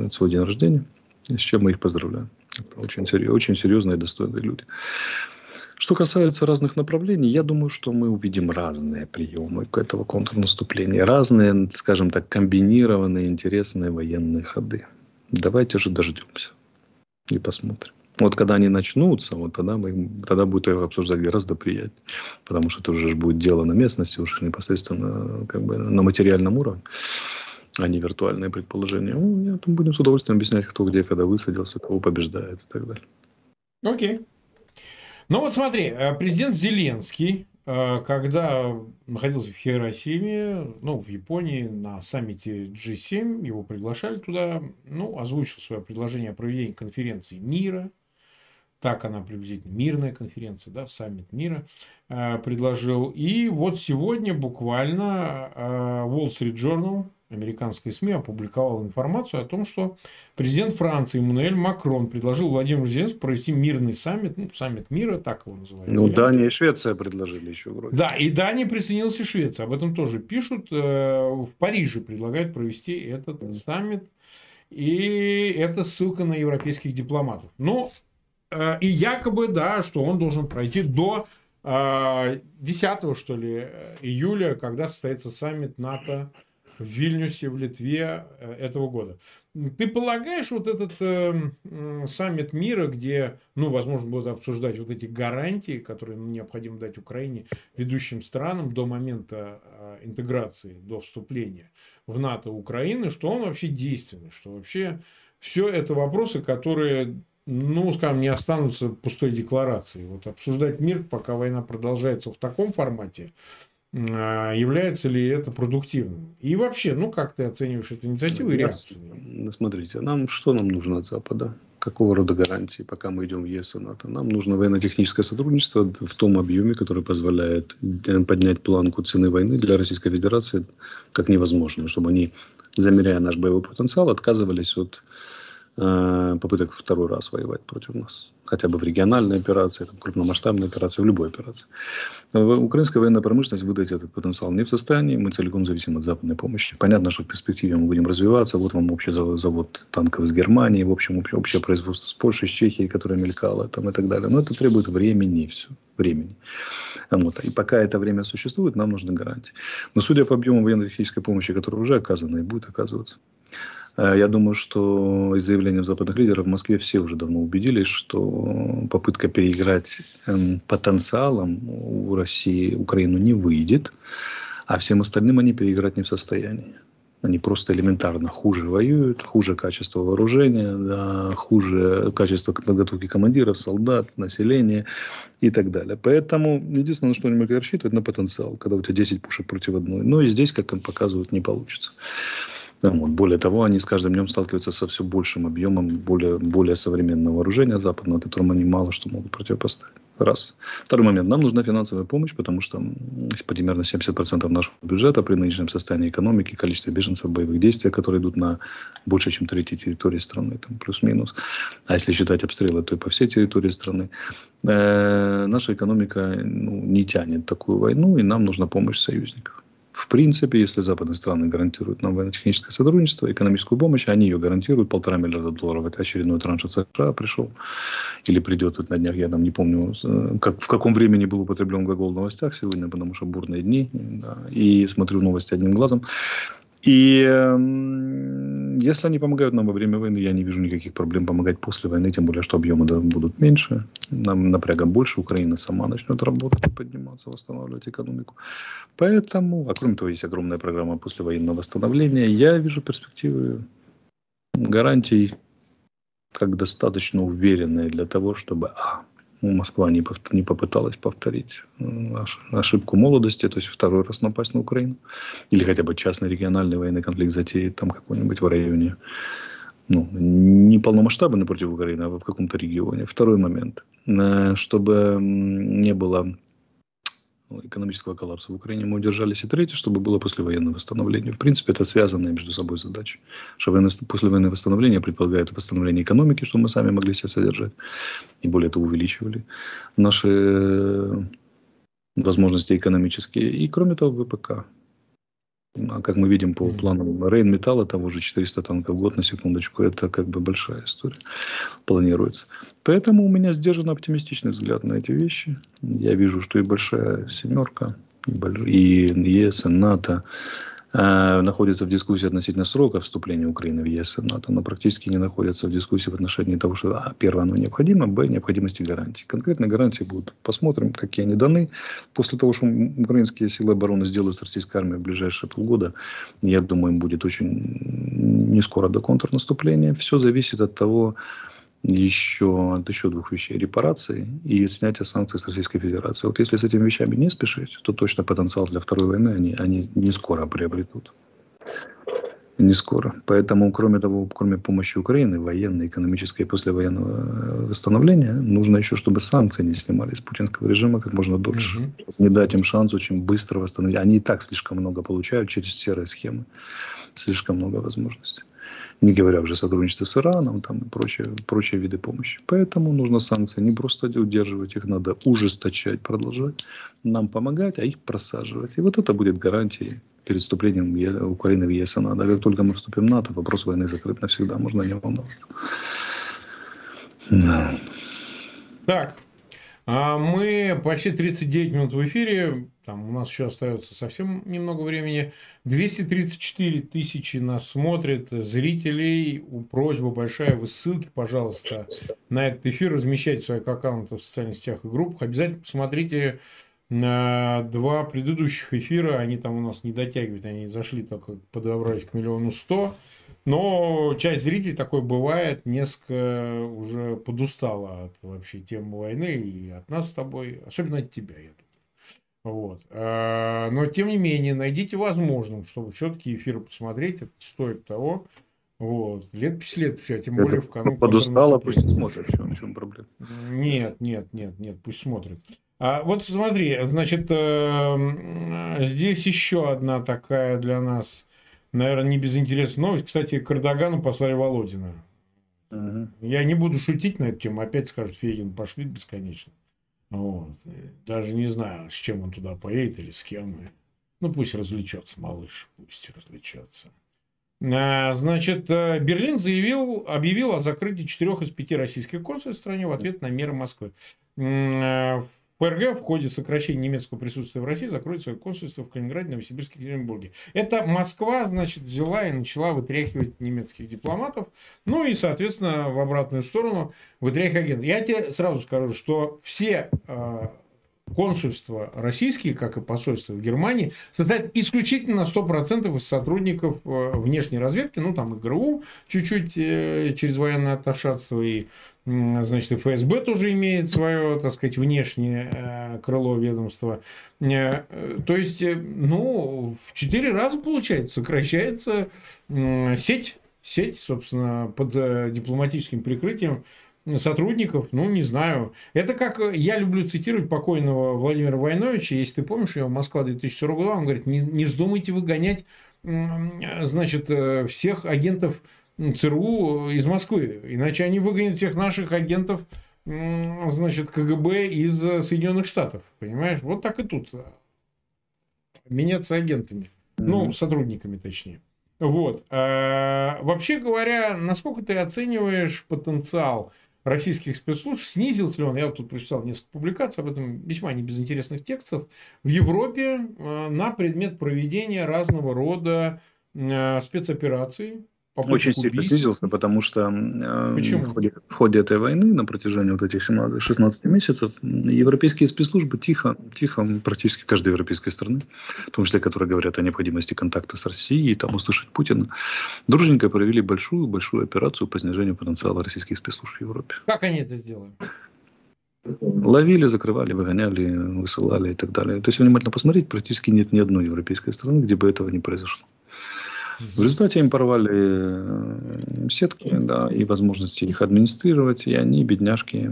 э, свой день рождения, с чем мы их поздравляем. Это очень, очень серьезные и достойные люди. Что касается разных направлений, я думаю, что мы увидим разные приемы этого контрнаступления, разные, скажем так, комбинированные интересные военные ходы. Давайте же дождемся и посмотрим. Вот когда они начнутся, вот тогда, мы, тогда будет их обсуждать гораздо приятнее. Потому что это уже будет дело на местности, уже непосредственно как бы на материальном уровне, а не виртуальные предположения. Ну, я там будем с удовольствием объяснять, кто где, когда высадился, кого побеждает и так далее. Окей. Ну вот смотри, э, президент Зеленский, э, когда находился в Хиросиме, ну, в Японии, на саммите G7, его приглашали туда, ну, озвучил свое предложение о проведении конференции мира – так она приблизительно, мирная конференция, да, саммит мира э, предложил. И вот сегодня буквально э, Wall Street Journal, американская СМИ, опубликовал информацию о том, что президент Франции Эммануэль Макрон предложил Владимиру Зеленскому провести мирный саммит, ну, саммит мира, так его называют. Ну, Дания и Швеция предложили еще вроде. Да, и Дания присоединилась и Швеция. Об этом тоже пишут. Э, в Париже предлагают провести этот саммит. И это ссылка на европейских дипломатов. Но и якобы, да, что он должен пройти до 10 э, что ли, июля, когда состоится саммит НАТО в Вильнюсе, в Литве э, этого года. Ты полагаешь, вот этот э, саммит мира, где, ну, возможно, будут обсуждать вот эти гарантии, которые необходимо дать Украине, ведущим странам до момента э, интеграции, до вступления в НАТО Украины, что он вообще действенный, что вообще все это вопросы, которые ну, скажем, не останутся пустой декларацией. Вот обсуждать мир, пока война продолжается в таком формате, а, является ли это продуктивным? И вообще, ну, как ты оцениваешь эту инициативу и реакцию? Смотрите, нам что нам нужно от Запада? Какого рода гарантии, пока мы идем в ЕС и НАТО? Нам нужно военно-техническое сотрудничество в том объеме, который позволяет поднять планку цены войны для Российской Федерации как невозможно, чтобы они, замеряя наш боевой потенциал, отказывались от Э, попыток второй раз воевать против нас. Хотя бы в региональной операции, там, крупномасштабной операции, в любой операции. Украинская военная промышленность выдать этот потенциал не в состоянии. Мы целиком зависим от западной помощи. Понятно, что в перспективе мы будем развиваться. Вот вам общий завод, танков из Германии, в общем, общее, производство с Польшей, с Чехией, которое мелькало там, и так далее. Но это требует времени, все, времени. Вот. И пока это время существует, нам нужны гарантии. Но судя по объему военно-технической помощи, которая уже оказана и будет оказываться, я думаю, что из заявления западных лидеров в Москве все уже давно убедились, что попытка переиграть эм, потенциалом у России Украину не выйдет, а всем остальным они переиграть не в состоянии. Они просто элементарно хуже воюют, хуже качество вооружения, да, хуже качество подготовки командиров, солдат, населения и так далее. Поэтому единственное, что они могли рассчитывать, на потенциал, когда у тебя 10 пушек против одной. Но и здесь, как им показывают, не получится. Вот. Более того, они с каждым днем сталкиваются со все большим объемом более, более современного вооружения западного, которому они мало что могут противопоставить. Раз. Второй момент. Нам нужна финансовая помощь, потому что примерно 70% нашего бюджета при нынешнем состоянии экономики, количестве беженцев, боевых действий, которые идут на больше, чем третьей территории страны, там плюс-минус. А если считать обстрелы, то и по всей территории страны. Э, наша экономика ну, не тянет такую войну, и нам нужна помощь союзников. В принципе, если западные страны гарантируют нам военно-техническое сотрудничество, экономическую помощь, они ее гарантируют, полтора миллиарда долларов, это очередной транш от США пришел, или придет вот на днях, я там не помню, как, в каком времени был употреблен глагол в новостях. Сегодня, потому что бурные дни, да, и смотрю новости одним глазом. И если они помогают нам во время войны, я не вижу никаких проблем помогать после войны, тем более, что объемы будут меньше, нам напряга больше, Украина сама начнет работать, подниматься, восстанавливать экономику. Поэтому, а кроме того, есть огромная программа послевоенного восстановления. Я вижу перспективы гарантий как достаточно уверенные для того, чтобы а, Москва не, не попыталась повторить ошибку молодости, то есть второй раз напасть на Украину. Или хотя бы частный региональный военный конфликт затеять там какой-нибудь в районе, ну, не полномасштабный против Украины, а в каком-то регионе. Второй момент. Э, чтобы не было экономического коллапса в Украине мы удержались. И третье, чтобы было послевоенное восстановление. В принципе, это связанные между собой задачи. Что послевоенное восстановление предполагает восстановление экономики, чтобы мы сами могли себя содержать. И более того, увеличивали наши э, возможности экономические. И кроме того, ВПК. А как мы видим по плану Рейнметалла, там уже 400 танков в год, на секундочку, это как бы большая история планируется. Поэтому у меня сдержанно оптимистичный взгляд на эти вещи. Я вижу, что и большая семерка, и ЕС, и НАТО, Э, находятся в дискуссии относительно срока вступления Украины в ЕС и НАТО, но практически не находятся в дискуссии в отношении того, что а, первое, оно необходимо, б, необходимости гарантий. Конкретные гарантии будут. Посмотрим, какие они даны. После того, что украинские силы обороны сделают с российской армией в ближайшие полгода, я думаю, им будет очень не скоро до контрнаступления. Все зависит от того, еще от еще двух вещей. Репарации и снятие санкций с Российской Федерации. Вот если с этими вещами не спешить, то точно потенциал для второй войны они, они не скоро приобретут. Не скоро. Поэтому, кроме того, кроме помощи Украины, военной, экономической и послевоенного э, восстановления, нужно еще, чтобы санкции не снимались с путинского режима как можно дольше. Угу. Не дать им шанс очень быстро восстановить. Они и так слишком много получают через серые схемы. Слишком много возможностей не говоря уже о сотрудничестве с Ираном там, и прочие, прочие виды помощи. Поэтому нужно санкции не просто удерживать, их надо ужесточать, продолжать, нам помогать, а их просаживать. И вот это будет гарантией перед вступлением Украины в ЕС и НАТО. А как только мы вступим в НАТО, вопрос войны закрыт навсегда, можно не волноваться. Да. Так, мы почти 39 минут в эфире. Там у нас еще остается совсем немного времени. 234 тысячи нас смотрят, зрителей. Просьба большая, вы ссылки, пожалуйста, на этот эфир размещайте в своих аккаунтах в социальных сетях и группах. Обязательно посмотрите на два предыдущих эфира. Они там у нас не дотягивают, они зашли только подобрались к миллиону сто. Но часть зрителей такой бывает, несколько уже подустала от вообще темы войны и от нас с тобой, особенно от тебя, я думаю. Вот. А, но, тем не менее, найдите возможным, чтобы все-таки эфиры посмотреть, это стоит того. Вот. Лет 50 лет, все, тем более в канун. Подустала, пусть смотрит, в чем, в чем проблема. Нет, нет, нет, нет, пусть смотрит. А вот смотри, значит, э, здесь еще одна такая для нас наверное, не безинтересная новость. Кстати, к Эрдогану послали Володина. Угу. Я не буду шутить на эту тему. Опять скажут, Фейгин пошли бесконечно. Вот. Даже не знаю, с чем он туда поедет или с кем. Ну, пусть развлечется малыш. Пусть развлечется. А, значит, э, Берлин заявил, объявил о закрытии четырех из пяти российских консульств в стране в ответ на меры Москвы. ФРГ в ходе сокращения немецкого присутствия в России закроет свое консульство в Калининграде, Новосибирске Екатеринбурге. Это Москва, значит, взяла и начала вытряхивать немецких дипломатов, ну и, соответственно, в обратную сторону вытряхивать агентов. Я тебе сразу скажу, что все а, консульства российские, как и посольства в Германии, состоят исключительно на 100% из сотрудников э, внешней разведки, ну, там и ГРУ чуть-чуть э, через военное атташатство, и, значит, и ФСБ тоже имеет свое, так сказать, внешнее э, крыло ведомства. То есть, ну, в 4 раза, получается, сокращается сеть, сеть, собственно, под дипломатическим прикрытием сотрудников, ну, не знаю. Это как э, я люблю цитировать покойного Владимира Войновича, если ты помнишь, у него Москва 2040 года, он говорит, не, не вздумайте выгонять, значит, э, всех агентов ЦРУ из Москвы, иначе они выгонят всех наших агентов, значит, КГБ из Соединенных Штатов, понимаешь? Вот так и тут. Меняться агентами, mm-hmm. ну, сотрудниками точнее. Вот. А, вообще говоря, насколько ты оцениваешь потенциал российских спецслужб, снизился ли он, я тут прочитал несколько публикаций об этом, весьма не безинтересных текстов, в Европе э, на предмет проведения разного рода э, спецопераций, очень сильно снизился, потому что э, в ходе, в ходе этой войны на протяжении вот этих 17, 16 месяцев европейские спецслужбы тихо, тихо, практически каждой европейской страны, в том числе, которые говорят о необходимости контакта с Россией, и там услышать Путина, дружненько провели большую-большую операцию по снижению потенциала российских спецслужб в Европе. Как они это сделали? Ловили, закрывали, выгоняли, высылали и так далее. То есть, внимательно посмотреть, практически нет ни одной европейской страны, где бы этого не произошло. В результате им порвали э, сетки да, и возможности их администрировать, и они, бедняжки,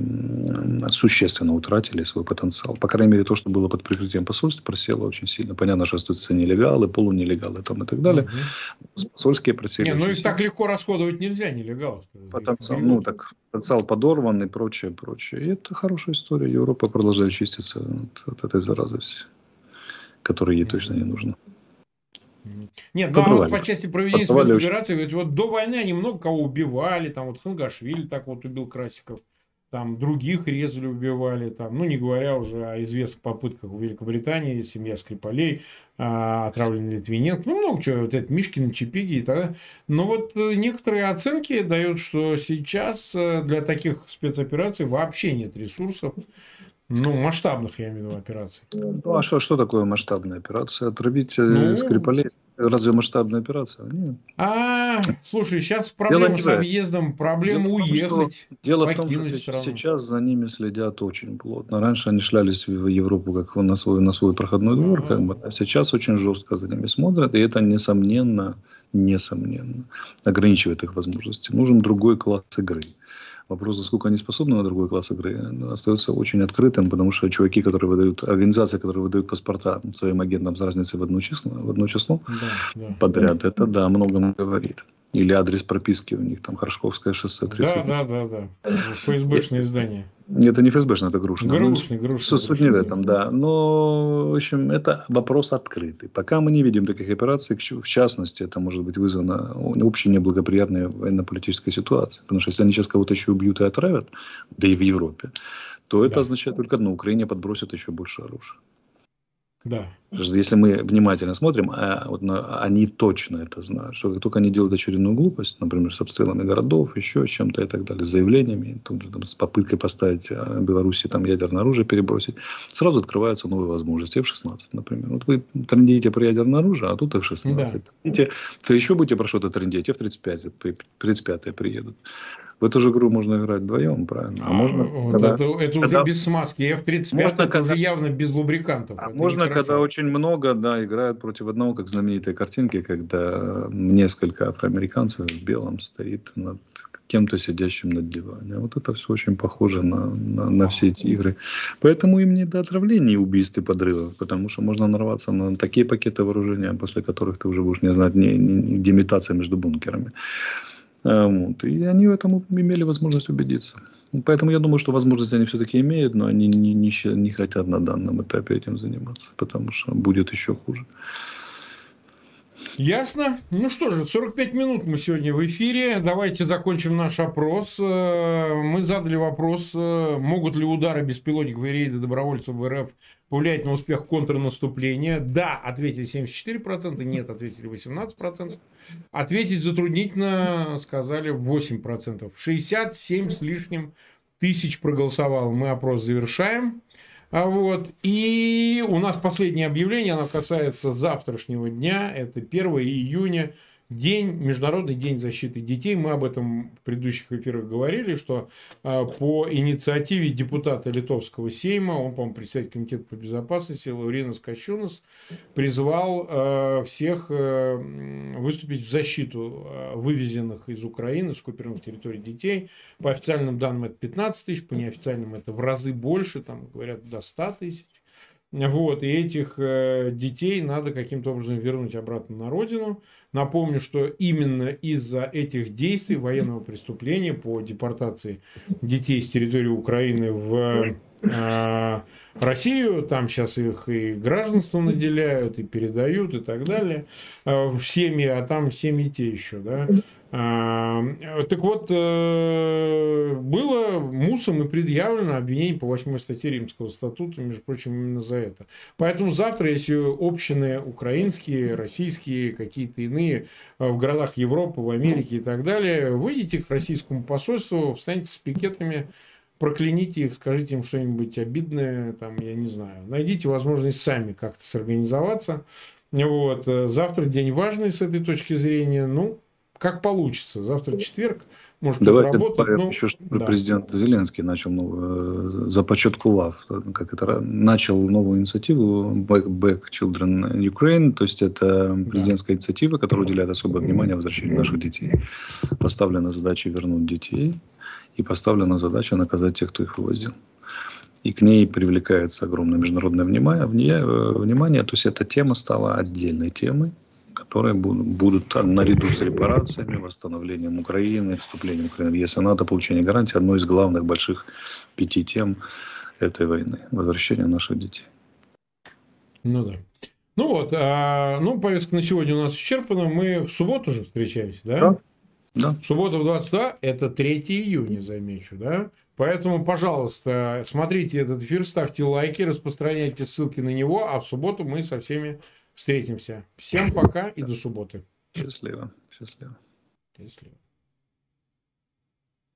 существенно утратили свой потенциал. По крайней мере, то, что было под прикрытием посольства, просело очень сильно. Понятно, что остаются нелегалы, полунелегалы там и так далее. Угу. Посольские просели. Не, ну их так легко расходовать нельзя, нелегалов. Потенциал, ну, так, потенциал подорван и прочее, прочее. И это хорошая история. Европа продолжает чиститься от, от этой заразы, которая ей точно не нужна. Нет, ну, а вот по части проведения спецоперации, говорит, вот до войны они много кого убивали, там вот Хангашвили так вот убил Красиков, там других резали, убивали, там, ну не говоря уже о известных попытках в Великобритании, семья Скрипалей, а, отравленный Литвиненко, ну много чего, вот это Мишкин, Чипиги и так далее. Но вот э, некоторые оценки дают, что сейчас э, для таких спецопераций вообще нет ресурсов, ну, масштабных, я имею в виду, операций. Ну, а что, что такое масштабная операция? Отравить э, ну, Скрипалей? Разве масштабная операция? Нет. А, слушай, сейчас проблема с объездом, проблема дело уехать, том, Дело в том, что страну. сейчас за ними следят очень плотно. Раньше они шлялись в Европу как на свой, на свой проходной двор, а, как бы, а сейчас очень жестко за ними смотрят, и это, несомненно, несомненно, ограничивает их возможности. Нужен другой класс игры. Вопрос, насколько они способны на другой класс игры, остается очень открытым, потому что чуваки, которые выдают, организации, которые выдают паспорта своим агентам с разницей в одно число, в одно число да, да. подряд, это да, многом говорит. Или адрес прописки у них, там, Хорошковское шоссе 30. Да, да, да, да. ФСБшное издание. Это не ФСБшная, это. Грушный, ну, Грушный. Суть не в этом, да. Но, в общем, это вопрос открытый. Пока мы не видим таких операций, в частности, это может быть вызвано общей неблагоприятной военно-политической ситуацией. Потому что если они сейчас кого-то еще убьют и отравят, да и в Европе, то это да. означает только одно. Украине подбросят еще больше оружия. Да. Если мы внимательно смотрим, а, вот, они точно это знают, что как только они делают очередную глупость, например, с обстрелами городов, еще с чем-то и так далее, с заявлениями, тут, там, с попыткой поставить а, Беларуси там, ядерное оружие перебросить, сразу открываются новые возможности. F-16, например. Вот вы трендите про ядерное оружие, а тут F-16. Да. Видите, то еще будете про что-то трендить, F-35, 35 приедут. В эту же игру можно играть вдвоем, правильно? А, а можно, вот когда, это, это когда, уже без смазки. F-35 можно, это когда, уже явно без лубрикантов. А можно, когда очень много, да, играют против одного, как знаменитой картинки, когда несколько афроамериканцев в белом стоит над кем-то сидящим над диваном. Вот это все очень похоже на, на, на все эти игры. Поэтому им не до отравлений, убийств и подрывов, потому что можно нарваться на такие пакеты вооружения, после которых ты уже будешь не знать, не, не, где метаться между бункерами. А, вот. И они в этом имели возможность убедиться. Поэтому я думаю, что возможности они все-таки имеют, но они не, не, не хотят на данном этапе этим заниматься, потому что будет еще хуже. Ясно. Ну что же, 45 минут мы сегодня в эфире. Давайте закончим наш опрос. Э, мы задали вопрос, э, могут ли удары беспилотников и рейды добровольцев в РФ повлиять на успех контрнаступления. Да, ответили 74%, нет, ответили 18%. Ответить затруднительно, сказали 8%. 67 с лишним тысяч проголосовало. Мы опрос завершаем. А вот. И у нас последнее объявление, оно касается завтрашнего дня, это 1 июня День, Международный день защиты детей. Мы об этом в предыдущих эфирах говорили, что э, по инициативе депутата Литовского Сейма, он, по-моему, председатель комитета по безопасности, Лауринас Кощунас, призвал э, всех э, выступить в защиту вывезенных из Украины, с оккупированных территорий детей. По официальным данным это 15 тысяч, по неофициальным это в разы больше, там говорят до 100 тысяч. Вот, и этих э, детей надо каким-то образом вернуть обратно на родину. Напомню, что именно из-за этих действий военного преступления по депортации детей с территории Украины в э, Россию, там сейчас их и гражданство наделяют, и передают, и так далее, э, в семьи, а там семьи те еще, да, так вот, э, мусом и предъявлено обвинение по 8 статье Римского статута, между прочим, именно за это. Поэтому завтра, если общины украинские, российские, какие-то иные э, в городах Европы, в Америке и так далее, выйдите к российскому посольству, встаньте с пикетами, прокляните их, скажите им что-нибудь обидное, там, я не знаю. Найдите возможность сами как-то сорганизоваться. Вот. Э, завтра день важный с этой точки зрения. Ну, как получится. Завтра четверг, может, Давайте работать. Но... еще, что да. президент Зеленский начал новую, започаткував, как это, начал новую инициативу Back, Back Children Ukraine, то есть это президентская да. инициатива, которая уделяет особое внимание возвращению наших детей. Поставлена задача вернуть детей и поставлена задача наказать тех, кто их вывозил и к ней привлекается огромное международное внимание, внимание. То есть эта тема стала отдельной темой, которые будут наряду с репарациями, восстановлением Украины, вступлением Украины в ЕС и НАТО, получение гарантии, одной из главных больших пяти тем этой войны – возвращение наших детей. Ну да. Ну вот, а, ну повестка на сегодня у нас исчерпана. Мы в субботу же встречаемся, да? Да. да. Суббота в 22 – это 3 июня, замечу, да? Поэтому, пожалуйста, смотрите этот эфир, ставьте лайки, распространяйте ссылки на него, а в субботу мы со всеми встретимся. Всем пока и до субботы. Счастливо. Счастливо. Счастливо.